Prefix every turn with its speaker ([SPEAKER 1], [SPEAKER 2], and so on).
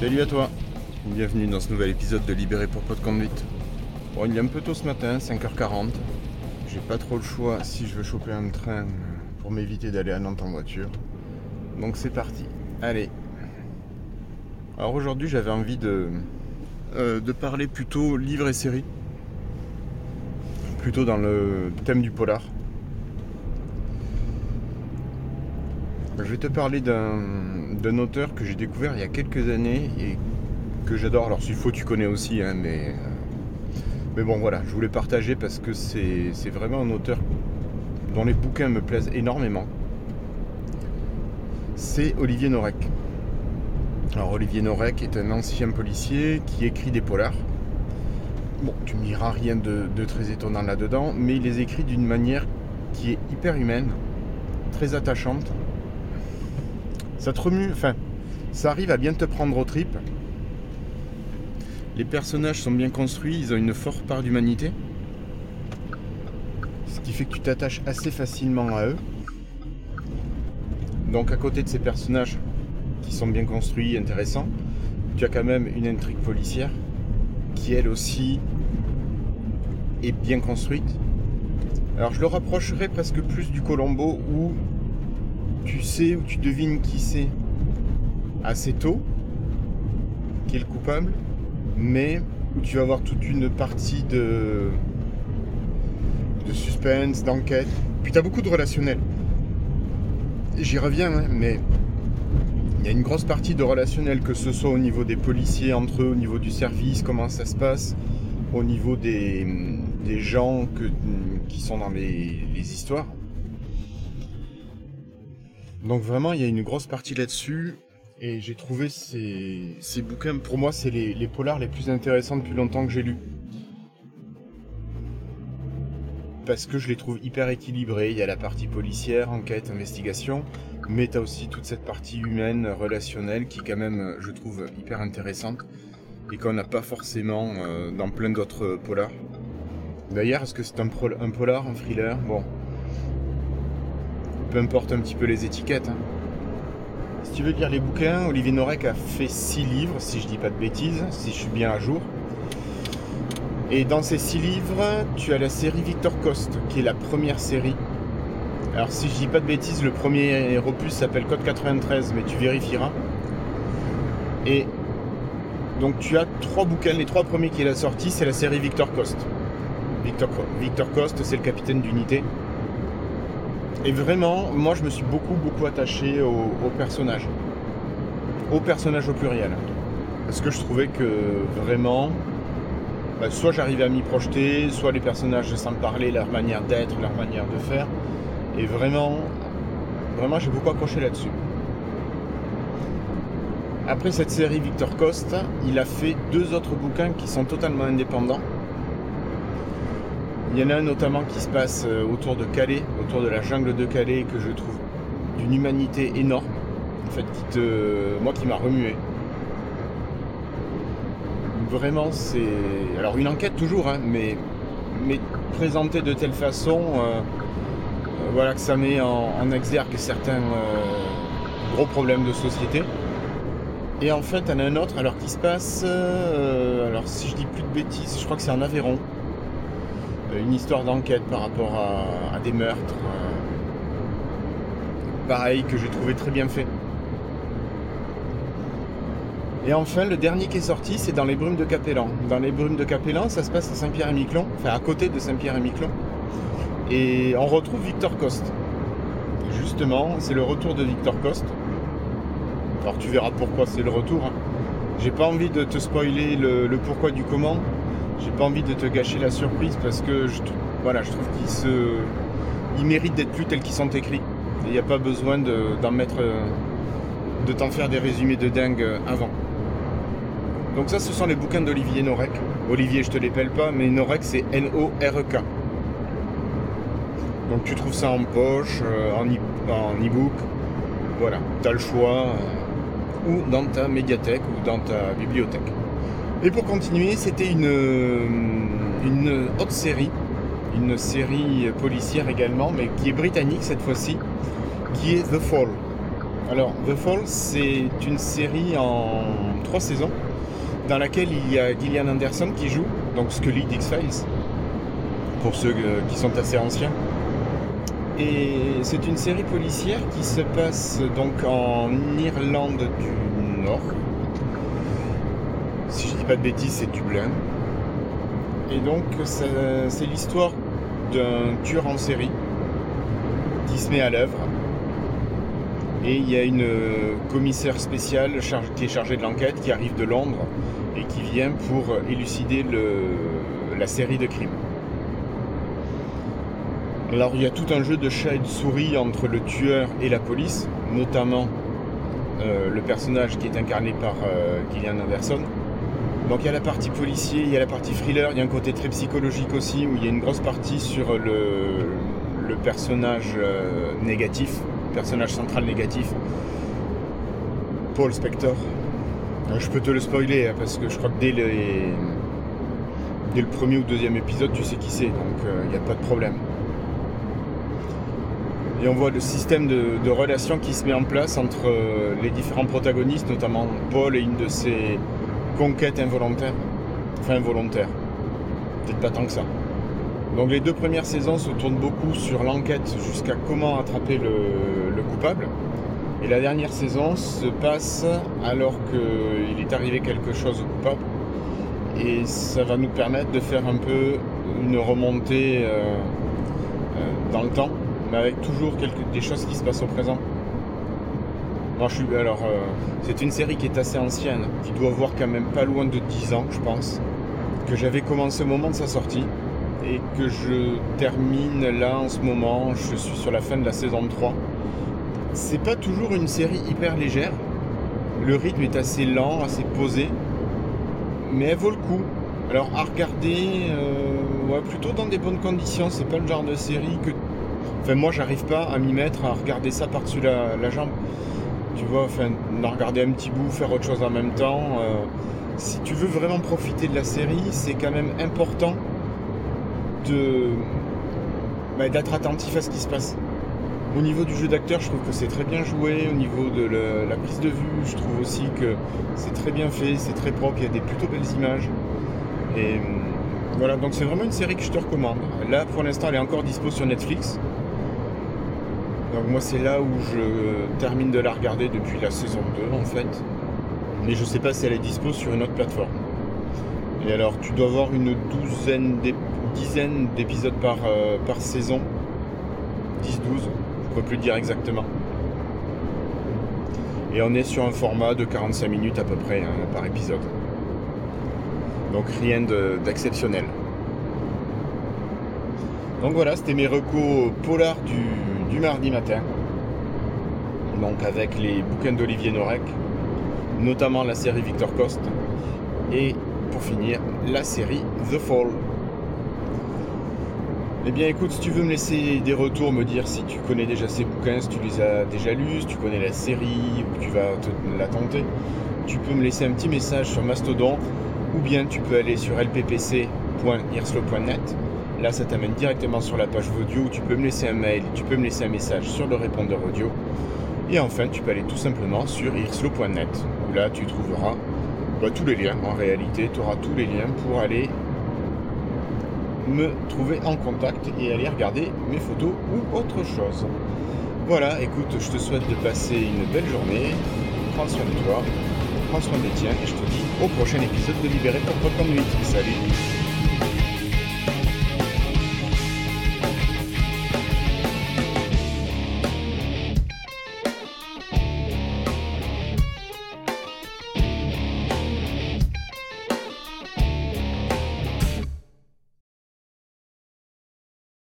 [SPEAKER 1] Salut à toi Bienvenue dans ce nouvel épisode de Libéré pour de Conduite. Bon, il est un peu tôt ce matin, 5h40. J'ai pas trop le choix si je veux choper un train pour m'éviter d'aller à Nantes en voiture. Donc c'est parti. Allez. Alors aujourd'hui j'avais envie de, euh, de parler plutôt livre et série. Plutôt dans le thème du polar. Je vais te parler d'un auteur que j'ai découvert il y a quelques années et que j'adore. Alors s'il faut tu connais aussi, hein, mais, euh, bon voilà, je voulais partager parce que c'est vraiment un auteur dont les bouquins me plaisent énormément. C'est Olivier Norek. Alors Olivier Norek est un ancien policier qui écrit des polars. Bon, tu me diras rien de, de très étonnant là-dedans, mais il les écrit d'une manière qui est hyper humaine, très attachante ça enfin, ça arrive à bien te prendre aux tripes. Les personnages sont bien construits, ils ont une forte part d'humanité. Ce qui fait que tu t'attaches assez facilement à eux. Donc à côté de ces personnages qui sont bien construits, intéressants, tu as quand même une intrigue policière qui elle aussi est bien construite. Alors je le rapprocherai presque plus du Colombo où tu sais ou tu devines qui c'est assez tôt, qui est le coupable, mais où tu vas avoir toute une partie de, suspense, d'enquête. Puis tu as beaucoup de relationnel. J'y reviens, hein, mais il y a une grosse partie de relationnel, que ce soit au niveau des policiers entre eux, au niveau du service, comment ça se passe, au niveau des, gens qui sont dans les histoires. Donc vraiment, il y a une grosse partie là-dessus. Et j'ai trouvé ces, bouquins, pour moi, c'est les, polars les plus intéressants depuis longtemps que j'ai lus. Parce que je les trouve hyper équilibrés. Il y a la partie policière, enquête, investigation. Mais tu as aussi toute cette partie humaine, relationnelle, qui quand même, je trouve, hyper intéressante. Et qu'on n'a pas forcément euh, dans plein d'autres polars. D'ailleurs, est-ce que c'est un, un polar, un thriller? Bon, peu importe un petit peu les étiquettes. Hein. Si tu veux lire les bouquins, Olivier Norek a fait 6 livres, si je dis pas de bêtises, si je suis bien à jour. Et dans ces 6 livres, tu as la série Victor Coste, qui est la première série. Alors si je dis pas de bêtises, le premier opus s'appelle Code 93, mais tu vérifieras. Et donc tu as trois bouquins, les trois premiers qu'il a sortis, c'est la série Victor Coste. Victor, Victor Coste, c'est le capitaine d'unité. Et vraiment, moi je me suis beaucoup beaucoup attaché au, personnage. Au personnage au pluriel. Parce que je trouvais que vraiment, bah, soit j'arrivais à m'y projeter, soit les personnages sans me parler, leur manière d'être, leur manière de faire. Et vraiment, vraiment j'ai beaucoup accroché là-dessus. Après cette série Victor Coste, il a fait deux autres bouquins qui sont totalement indépendants. Il y en a un notamment qui se passe euh, autour de Calais, autour de la jungle de Calais, que je trouve d'une humanité énorme. En fait, qui te, moi qui m'a remué. Vraiment, c'est. Alors, une enquête toujours, hein, mais, mais présentée de telle façon, euh, euh, voilà, que ça met en, exergue certains gros problèmes de société. Et en fait, il y en a un autre, alors qui se passe. alors, si je dis plus de bêtises, je crois que c'est en Aveyron une histoire d'enquête par rapport à, des meurtres. Euh, pareil, que j'ai trouvé très bien fait. Et enfin, le dernier qui est sorti, c'est dans les brumes de Capellan. Dans les brumes de Capellan, ça se passe à Saint-Pierre-et-Miquelon, enfin à côté de Saint-Pierre-et-Miquelon. Et on retrouve Victor Coste. Justement, c'est le retour de Victor Coste. Alors tu verras pourquoi c'est le retour. Hein. J'ai pas envie de te spoiler le pourquoi du comment j'ai pas envie de te gâcher la surprise parce que je, voilà, je trouve qu'ils se, ils méritent d'être plus tels qu'ils sont écrits. Il n'y a pas besoin d'en mettre, de t'en faire des résumés de dingue avant. Donc ça, ce sont les bouquins d'Olivier Norek. Olivier, je te l'épelle pas, mais Norek, c'est N-O-R-E-K. Donc tu trouves ça en poche, euh, en e-book. voilà, tu as le choix. Euh, ou dans ta médiathèque ou dans ta bibliothèque. Et pour continuer, c'était une, euh, une autre série, une série policière également, mais qui est britannique cette fois-ci, qui est The Fall. Alors, The Fall, c'est une série en trois saisons, dans laquelle il y a Gillian Anderson qui joue, donc Scully d'X-Files, pour ceux euh, qui sont assez anciens. Et c'est une série policière qui se passe donc en Irlande du Nord. Pas de bêtises, c'est Dublin. Et donc c'est l'histoire d'un tueur en série qui se met à l'œuvre. Et il y a une commissaire spéciale qui est chargée de l'enquête qui arrive de Londres et qui vient pour élucider la série de crimes. Alors il y a tout un jeu de chat et de souris entre le tueur et la police, notamment euh, le personnage qui est incarné par euh, Gillian Anderson. Donc il y a la partie policier, il y a la partie thriller, il y a un côté très psychologique aussi où il y a une grosse partie sur le, personnage euh, négatif, personnage central négatif, Paul Spector. Je peux te le spoiler hein, parce que je crois que dès, dès le premier ou deuxième épisode tu sais qui c'est, donc il n'y a pas de problème. Et on voit le système de, de relations qui se met en place entre euh, les différents protagonistes, notamment Paul et une de ses conquêtes involontaires. Enfin involontaires. Peut-être pas tant que ça. Donc les deux premières saisons se tournent beaucoup sur l'enquête jusqu'à comment attraper le, coupable. Et la dernière saison se passe alors qu'il est arrivé quelque chose au coupable. Et ça va nous permettre de faire un peu une remontée euh, euh, dans le temps mais avec toujours des choses qui se passent au présent. Euh, c'est une série qui est assez ancienne, qui doit avoir quand même pas loin de 10 ans, je pense, que j'avais commencé au moment de sa sortie et que je termine là en ce moment. Je suis sur la fin de la saison 3. C'est pas toujours une série hyper légère. Le rythme est assez lent, assez posé, mais elle vaut le coup. Alors à regarder, euh, plutôt dans des bonnes conditions. C'est pas le genre de série que Enfin, moi, j'arrive pas à m'y mettre, à regarder ça par-dessus la, jambe. Tu vois, enfin, regarder un petit bout, faire autre chose en même temps. Euh, si tu veux vraiment profiter de la série, c'est quand même important de bah, d'être attentif à ce qui se passe. Au niveau du jeu d'acteur, je trouve que c'est très bien joué. Au niveau de la, prise de vue, je trouve aussi que c'est très bien fait, c'est très propre, il y a des plutôt belles images. Et voilà, donc c'est vraiment une série que je te recommande. Là, pour l'instant, elle est encore dispo sur Netflix. Donc moi, c'est là où je termine de la regarder depuis la saison 2, en fait. Mais je sais pas si elle est dispo sur une autre plateforme. Et alors, tu dois avoir une douzaine, dizaine d'épisodes par, euh, par saison. 10-12, je peux plus dire exactement. Et on est sur un format de 45 minutes à peu près hein, par épisode. Donc rien d'exceptionnel. Donc voilà, c'était mes recos polars du, mardi matin. Donc avec les bouquins d'Olivier Norek, notamment la série Victor Coste. Et pour finir, la série The Fall. Eh bien écoute, si tu veux me laisser des retours, me dire si tu connais déjà ces bouquins, si tu les as déjà lus, si tu connais la série ou tu vas te la tenter, tu peux me laisser un petit message sur Mastodon ou bien tu peux aller sur lppc.irslo.net. Là, ça t'amène directement sur la page audio où tu peux me laisser un mail, tu peux me laisser un message sur le répondeur audio. Et enfin, tu peux aller tout simplement sur irslo.net où là, tu trouveras bah, tous les liens. En réalité, tu auras tous les liens pour aller me trouver en contact et aller regarder mes photos ou autre chose. Voilà, écoute, je te souhaite de passer une belle journée. Prends soin de toi prends soin des tiens et je te dis au prochain épisode de Libéré pour Nuit. Salut